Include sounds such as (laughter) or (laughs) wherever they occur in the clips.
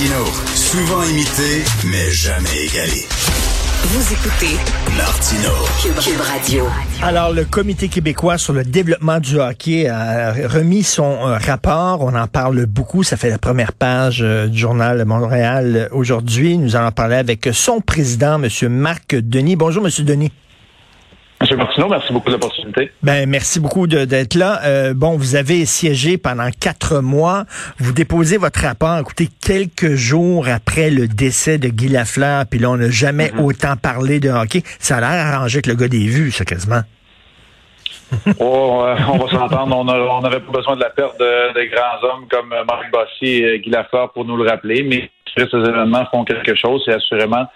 Martino, souvent imité, mais jamais égalé. Vous écoutez Martino. Cube, Radio. Alors, le Comité québécois sur le développement du hockey a remis son euh, rapport. On en parle beaucoup. Ça fait la première page euh, du journal Montréal aujourd'hui. Nous allons parler avec son président, M. Marc Denis. Bonjour, M. Denis. Monsieur Martineau, merci beaucoup de l'opportunité. Ben, merci beaucoup d'être là. Euh, bon, vous avez siégé pendant quatre mois. Vous déposez votre rapport, écoutez, quelques jours après le décès de Guy Lafleur, puis là, on n'a jamais Mhm. autant autant parlé de hockey. Ça a l'air arrangé avec le gars des vues, ça, quasiment. (laughs) Oh, euh, on va s'entendre, on n'avait pas besoin de la perte de, de grands hommes comme Marc Bossy et Guy Lafleur pour nous le rappeler, mais ces événements font quelque chose, c'est assurément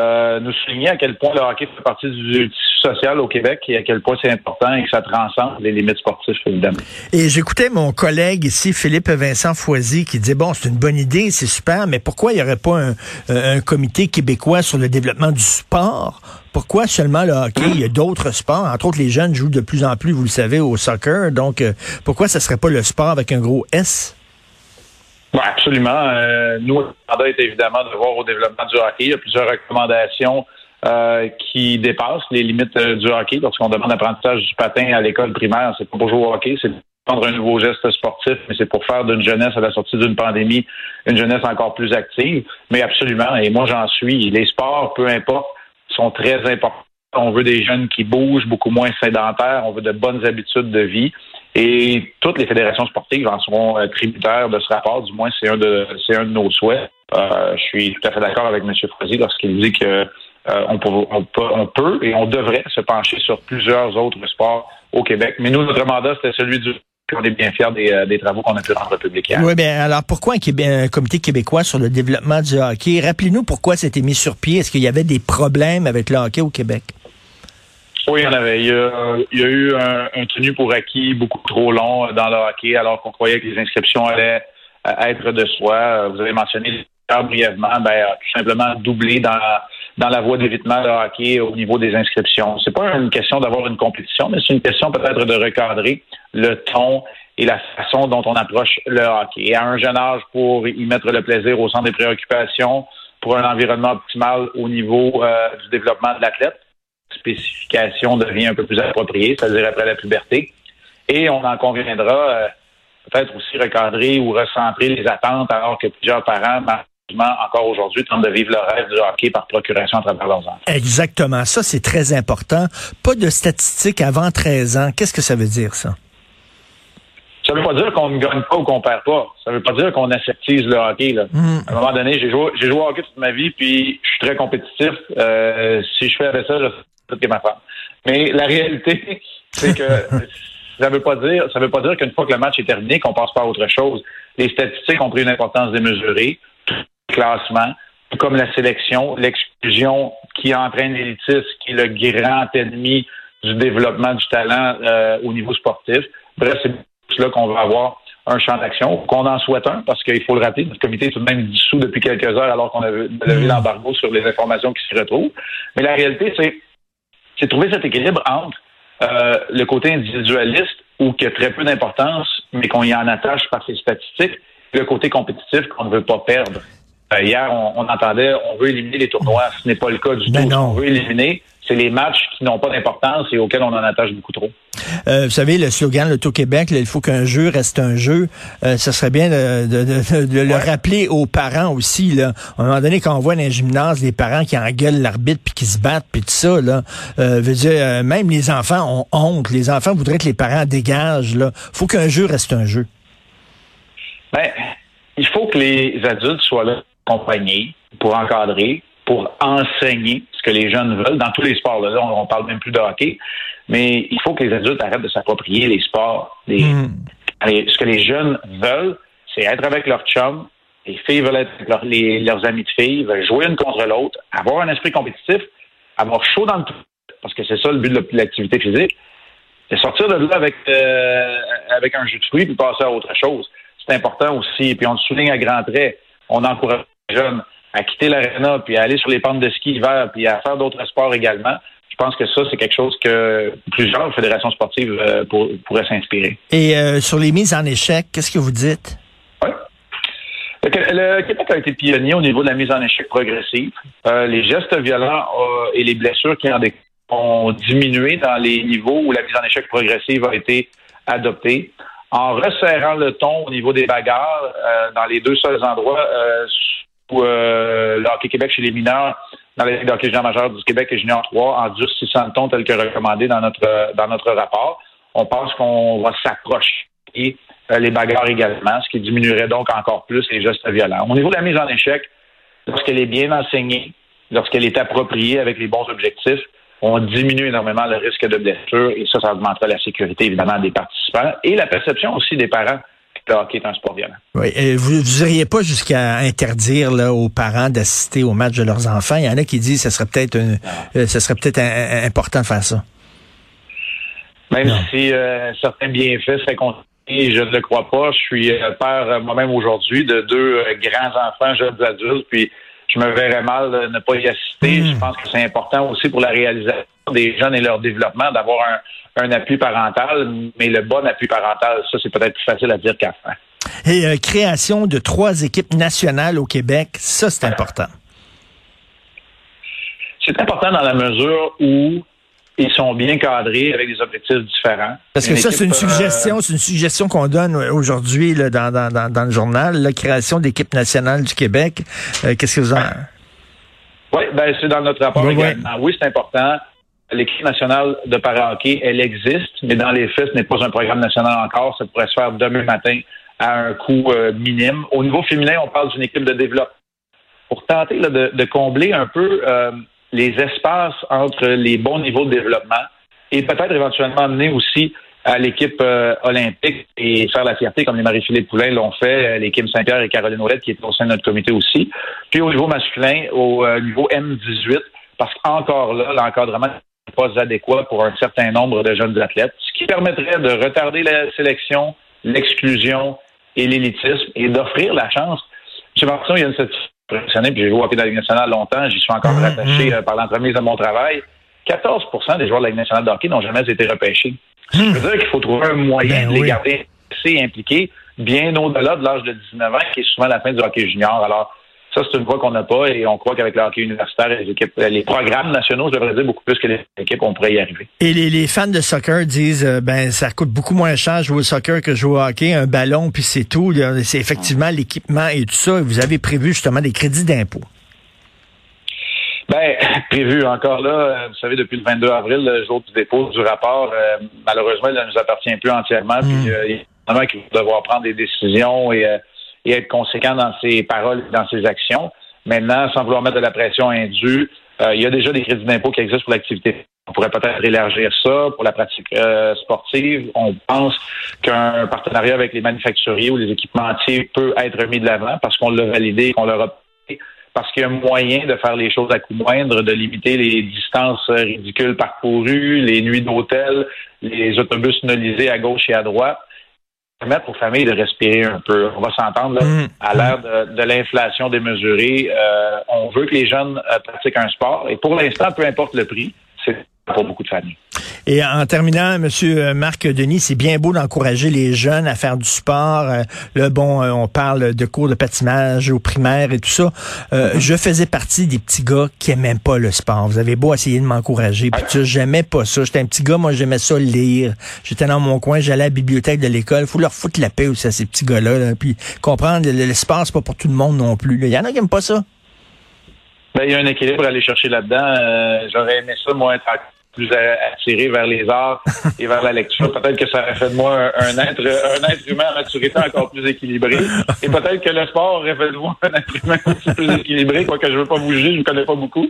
euh, nous souligner à quel point le hockey fait partie du tissu social au Québec et à quel point c'est important et que ça transcende les limites sportives, évidemment. Et j'écoutais mon collègue ici, Philippe Vincent Foisy, qui disait, bon, c'est une bonne idée, c'est super, mais pourquoi il n'y aurait pas un, euh, un comité québécois sur le développement du sport? Pourquoi seulement le hockey? Il y a d'autres sports. Entre autres, les jeunes jouent de plus en plus, vous le savez, au soccer. Donc, euh, pourquoi ça serait pas le sport avec un gros S? Oui, absolument. Euh, nous, le mandat est évidemment de voir au développement du hockey. Il y a plusieurs recommandations euh, qui dépassent les limites euh, du hockey. Lorsqu'on demande l'apprentissage du patin à l'école primaire, c'est pas pour jouer au hockey, c'est prendre un nouveau geste sportif, mais c'est pour faire d'une jeunesse à la sortie d'une pandémie une jeunesse encore plus active. Mais absolument, et moi j'en suis. Les sports, peu importe, sont très importants. On veut des jeunes qui bougent, beaucoup moins sédentaires. On veut de bonnes habitudes de vie. Et toutes les fédérations sportives en seront euh, tributaires de ce rapport. Du moins, c'est un de c'est un de nos souhaits. Euh, je suis tout à fait d'accord avec M. Frozy lorsqu'il dit que euh, on, peut, et on devrait se pencher sur plusieurs autres sports au Québec. Mais nous, notre mandat, c'était celui du on est bien fiers des, des travaux qu'on a pu rendre publics. Oui, bien, alors pourquoi un, un comité québécois sur le développement du hockey? Rappelez-nous pourquoi c'était mis sur pied. Est-ce qu'il y avait des problèmes avec le hockey au Québec? Oui, il y en avait. Il y a, eu un, tenu pour acquis beaucoup trop long euh, dans le hockey, alors qu'on croyait que les inscriptions allaient euh, être de soi. Euh, Vous avez mentionné brièvement, ben, tout simplement doublé dans, dans la voie d'évitement de hockey au niveau des inscriptions. C'est pas une question d'avoir une compétition, mais c'est une question peut-être de recadrer le ton et la façon dont on approche le hockey. À un jeune âge, pour y mettre le plaisir au centre des préoccupations, pour un environnement optimal au niveau du développement de l'athlète, spécification devient un peu plus appropriée, c'est-à-dire après la puberté. Et on en conviendra euh, peut-être aussi recadrer ou recentrer les attentes alors que plusieurs parents, malheureusement, encore aujourd'hui, tentent de vivre le rêve du hockey par procuration à travers leurs enfants. Exactement. Ça, c'est très important. Pas de statistiques avant 13 ans. Qu'est-ce que ça veut dire, ça? Ça veut pas dire qu'on ne gagne pas ou qu'on perd pas. Ça veut pas dire qu'on aseptise le hockey. Là. Mm. À un moment donné, j'ai joué, j'ai joué au hockey toute ma vie, puis je suis très compétitif. Euh, si je fais ça, je ma femme. Mais la réalité, (laughs) c'est que ça veut pas dire, ça veut pas dire qu'une fois que le match est terminé, qu'on passe pas à autre chose. Les statistiques ont pris une importance démesurée, tout le classement, tout comme la sélection, l'exclusion qui entraîne l'élitisme, qui est le grand ennemi du développement du talent euh, au niveau sportif. Bref, c'est là qu'on va avoir un champ d'action, qu'on en souhaite un, parce qu'il faut le rappeler, notre comité est tout de même dissous depuis quelques heures alors qu'on avait levé l'embargo sur les informations qui s'y retrouvent. Mais la réalité, c'est c'est trouver cet équilibre entre euh, le côté individualiste ou qui a très peu d'importance, mais qu'on y en attache par ses statistiques, et le côté compétitif qu'on ne veut pas perdre. Euh, hier, on, on entendait on veut éliminer les tournois. Ce n'est pas le cas du Ben tout. non. Qu'on veut éliminer, c'est les matchs qui n'ont pas d'importance et auxquels on en attache beaucoup trop. Euh, vous savez, le slogan l'Auto-Québec, là, il faut qu'un jeu reste un jeu. Euh, ça serait bien de, de- de- de le rappeler aux parents aussi. Là. À un moment donné, quand on voit dans les gymnases des parents qui engueulent l'arbitre puis qui se battent puis tout ça, là, euh, veut dire, euh, même les enfants ont honte. Les enfants voudraient que les parents dégagent. Là. faut qu'un jeu reste un jeu. Ben, il faut que les adultes soient là pour encadrer, pour enseigner ce que les jeunes veulent dans tous les sports. Là, on, on parle même plus de hockey, mais il faut que les adultes arrêtent de s'approprier les sports. Les- Mm. les- ce que les jeunes veulent, c'est être avec leur chum. Les filles veulent être avec leur- les- leurs amis de filles, veulent jouer une contre l'autre, avoir un esprit compétitif, avoir chaud dans le tout, parce que c'est ça le but de l'activité physique. C'est sortir de là avec, euh, avec un jus de fruits puis passer à autre chose. C'est important aussi. Puis on le souligne à grands traits. On encourage jeunes à quitter l'aréna puis à aller sur les pentes de ski hiver puis à faire d'autres sports également. Je pense que ça, c'est quelque chose que plusieurs fédérations sportives euh, pour- pourraient s'inspirer. Et euh, sur les mises en échec, qu'est-ce que vous dites? Oui. Le, Québec a été pionnier au niveau de la mise en échec progressive. Euh, les gestes violents et les blessures qui en ont diminué dans les niveaux où la mise en échec progressive a été adoptée. En resserrant le ton au niveau des bagarres, dans les deux seuls endroits où le hockey Québec chez les mineurs, dans les hockey junior majeur du Québec et junior 3, en durcissant le ton tel que recommandé dans notre dans notre rapport, on pense qu'on va s'approcher euh, les bagarres également, ce qui diminuerait donc encore plus les gestes violents. Au niveau de la mise en échec, lorsqu'elle est bien enseignée, lorsqu'elle est appropriée avec les bons objectifs, on diminue énormément le risque de blessure et ça, ça augmentera la sécurité évidemment des participants et la perception aussi des parents le hockey est un sport violent. Oui, et vous n'iriez pas jusqu'à interdire là, aux parents d'assister au match de leurs enfants. Il y en a qui disent que ce serait peut-être euh, ce serait peut-être important de faire ça. Même si euh, certains bienfaits seraient je ne le crois pas. Je suis euh, père moi-même aujourd'hui de deux euh, grands-enfants, jeunes adultes, puis je me verrais mal de ne pas y assister. Hmm. Je pense que c'est important aussi pour la réalisation des jeunes et leur développement d'avoir un, appui parental, mais le bon appui parental, ça, c'est peut-être plus facile à dire qu'à faire. Et création de trois équipes nationales au Québec, ça, c'est important. C'est important dans la mesure où ils sont bien cadrés avec des objectifs différents. Parce que ça, c'est une suggestion, euh, c'est une suggestion qu'on donne aujourd'hui dans, dans, dans, le journal, la création d'équipe nationale du Québec. Euh, qu'est-ce que vous en... Oui, ben c'est dans notre rapport également. Oui, c'est important. L'équipe nationale de para-hockey, elle existe, mais dans les faits, ce n'est pas un programme national encore. Ça pourrait se faire demain matin à un coût euh, minime. Au niveau féminin, on parle d'une équipe de développement. Pour tenter de, de, combler un peu les espaces entre les bons niveaux de développement et peut-être éventuellement amener aussi à l'équipe euh, olympique et faire la fierté comme les Marie-Philippe Poulain l'ont fait, euh, l'équipe Saint-Pierre et Caroline Ouellette qui étaient au sein de notre comité aussi. Puis au niveau masculin, au euh, niveau M18, parce qu'encore là, l'encadrement n'est pas adéquat pour un certain nombre de jeunes athlètes, ce qui permettrait de retarder la sélection, l'exclusion et l'élitisme et d'offrir la chance. J'ai l'impression qu'il y a une impressionné, puis j'ai joué au hockey de la Ligue nationale longtemps, j'y suis encore mmh, rattaché mmh. Euh, par l'entremise de mon travail. 14% des joueurs de la Ligue nationale de hockey n'ont jamais été repêchés. Ça mmh. veut dire qu'il faut trouver un moyen ben de les garder assez impliqués, bien au-delà de l'âge de 19 ans, qui est souvent la fin du hockey junior. Alors, ça, c'est une voie qu'on n'a pas et on croit qu'avec le hockey universitaire les équipes, euh, les programmes nationaux, je devrais dire beaucoup plus que les équipes, on pourrait y arriver. Et les, fans de soccer disent, euh, ben, ça coûte beaucoup moins cher jouer au soccer que jouer au hockey, un ballon, puis c'est tout. C'est effectivement l'équipement et tout ça. Vous avez prévu justement des crédits d'impôt. Ben, (laughs) prévu encore là, euh, vous savez, depuis le 22 avril, le jour du dépôt du rapport, malheureusement, il ne nous appartient plus entièrement. Puis, hmm. il y a qui vont devoir prendre des décisions et et être conséquent dans ses paroles et dans ses actions. Maintenant, sans vouloir mettre de la pression indue, euh, il y a déjà des crédits d'impôt qui existent pour l'activité. On pourrait peut-être élargir ça pour la pratique euh, sportive. On pense qu'un partenariat avec les manufacturiers ou les équipementiers peut être mis de l'avant parce qu'on l'a validé qu'on l'a parce qu'il y a moyen de faire les choses à coût moindre, de limiter les distances ridicules parcourues, les nuits d'hôtel, les autobus nolisés à gauche et à droite permettre aux familles de respirer un peu. On va s'entendre, mm. à l'ère de, l'inflation démesurée, euh, on veut que les jeunes euh, pratiquent un sport. Et pour l'instant, peu importe le prix, pour beaucoup de familles. Et en terminant, Monsieur Marc Denis, c'est bien beau d'encourager les jeunes à faire du sport. Euh, le bon, euh, on parle de cours de patinage au primaire et tout ça. Euh, je faisais partie des petits gars qui aimaient pas le sport. Vous avez beau essayer de m'encourager, puis tu j'aimais pas ça. J'étais un petit gars, moi j'aimais ça lire. J'étais dans mon coin, j'allais à la bibliothèque de l'école. Faut leur foutre la paix aussi à ces petits gars-là. Puis comprendre, le, le sport c'est pas pour tout le monde non plus. Il y en a qui aiment pas ça. Ben, il y a un équilibre à aller chercher là-dedans. J'aurais aimé ça, moi, être plus attiré vers les arts et vers la lecture. Peut-être que ça aurait fait de moi un, être un être humain à maturité encore plus équilibré. Et peut-être que le sport aurait fait de moi un être humain aussi plus équilibré, quoique je veux pas bouger, je ne connais pas beaucoup.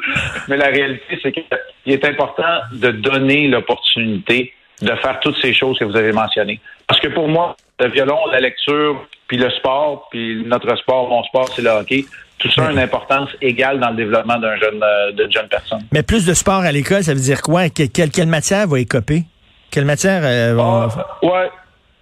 Mais la réalité, c'est qu'il est important de donner l'opportunité de faire toutes ces choses que vous avez mentionnées. Parce que pour moi, le violon, la lecture, puis le sport, puis notre sport, mon sport, c'est le hockey tout ça a une importance égale dans le développement d'un jeune, euh, de jeune personne. Mais plus de sport à l'école, ça veut dire quoi? quelle, quelle matière va écoper? Quelle matière euh, va... Ah, ouais.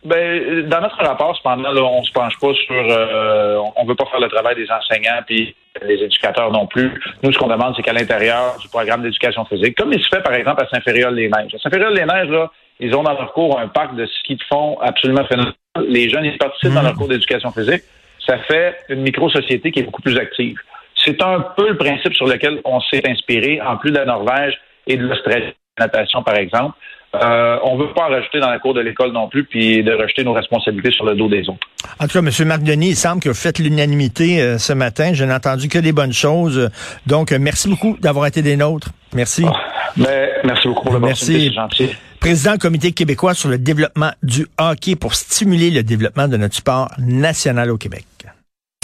Ben, dans notre rapport, cependant, là, on se penche pas sur, euh, on veut pas faire le travail des enseignants puis des éducateurs non plus. Nous, ce qu'on demande, c'est qu'à l'intérieur du programme d'éducation physique, comme il se fait par exemple à Saint-Fériol-les-Neiges. À Saint-Fériol-les-Neiges, là, ils ont dans leur cours un parc de ski de fond absolument phénoménal. Les jeunes, ils participent dans leur mmh. cours d'éducation physique ça fait une micro-société qui est beaucoup plus active. C'est un peu le principe sur lequel on s'est inspiré, en plus de la Norvège et de l'Australie, natation par exemple. Euh, on ne veut pas en rajouter dans la cour de l'école non plus, puis de rejeter nos responsabilités sur le dos des autres. En tout cas, M. Marc Denis, il semble que vous faites l'unanimité euh, ce matin. Je n'ai entendu que des bonnes choses. Donc, euh, merci beaucoup d'avoir été des nôtres. Merci. Oh, ben, merci beaucoup pour le Merci. gentil. Président du Comité québécois sur le développement du hockey pour stimuler le développement de notre sport national au Québec.